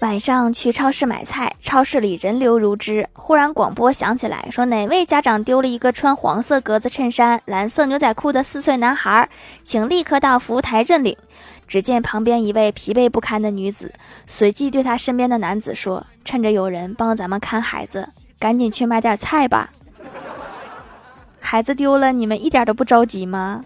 晚上去超市买菜，超市里人流如织。忽然广播响起来，说哪位家长丢了一个穿黄色格子衬衫、蓝色牛仔裤的四岁男孩，请立刻到服务台认领。只见旁边一位疲惫不堪的女子随即对他身边的男子说：趁着有人帮咱们看孩子，赶紧去买点菜吧。孩子丢了，你们一点都不着急吗？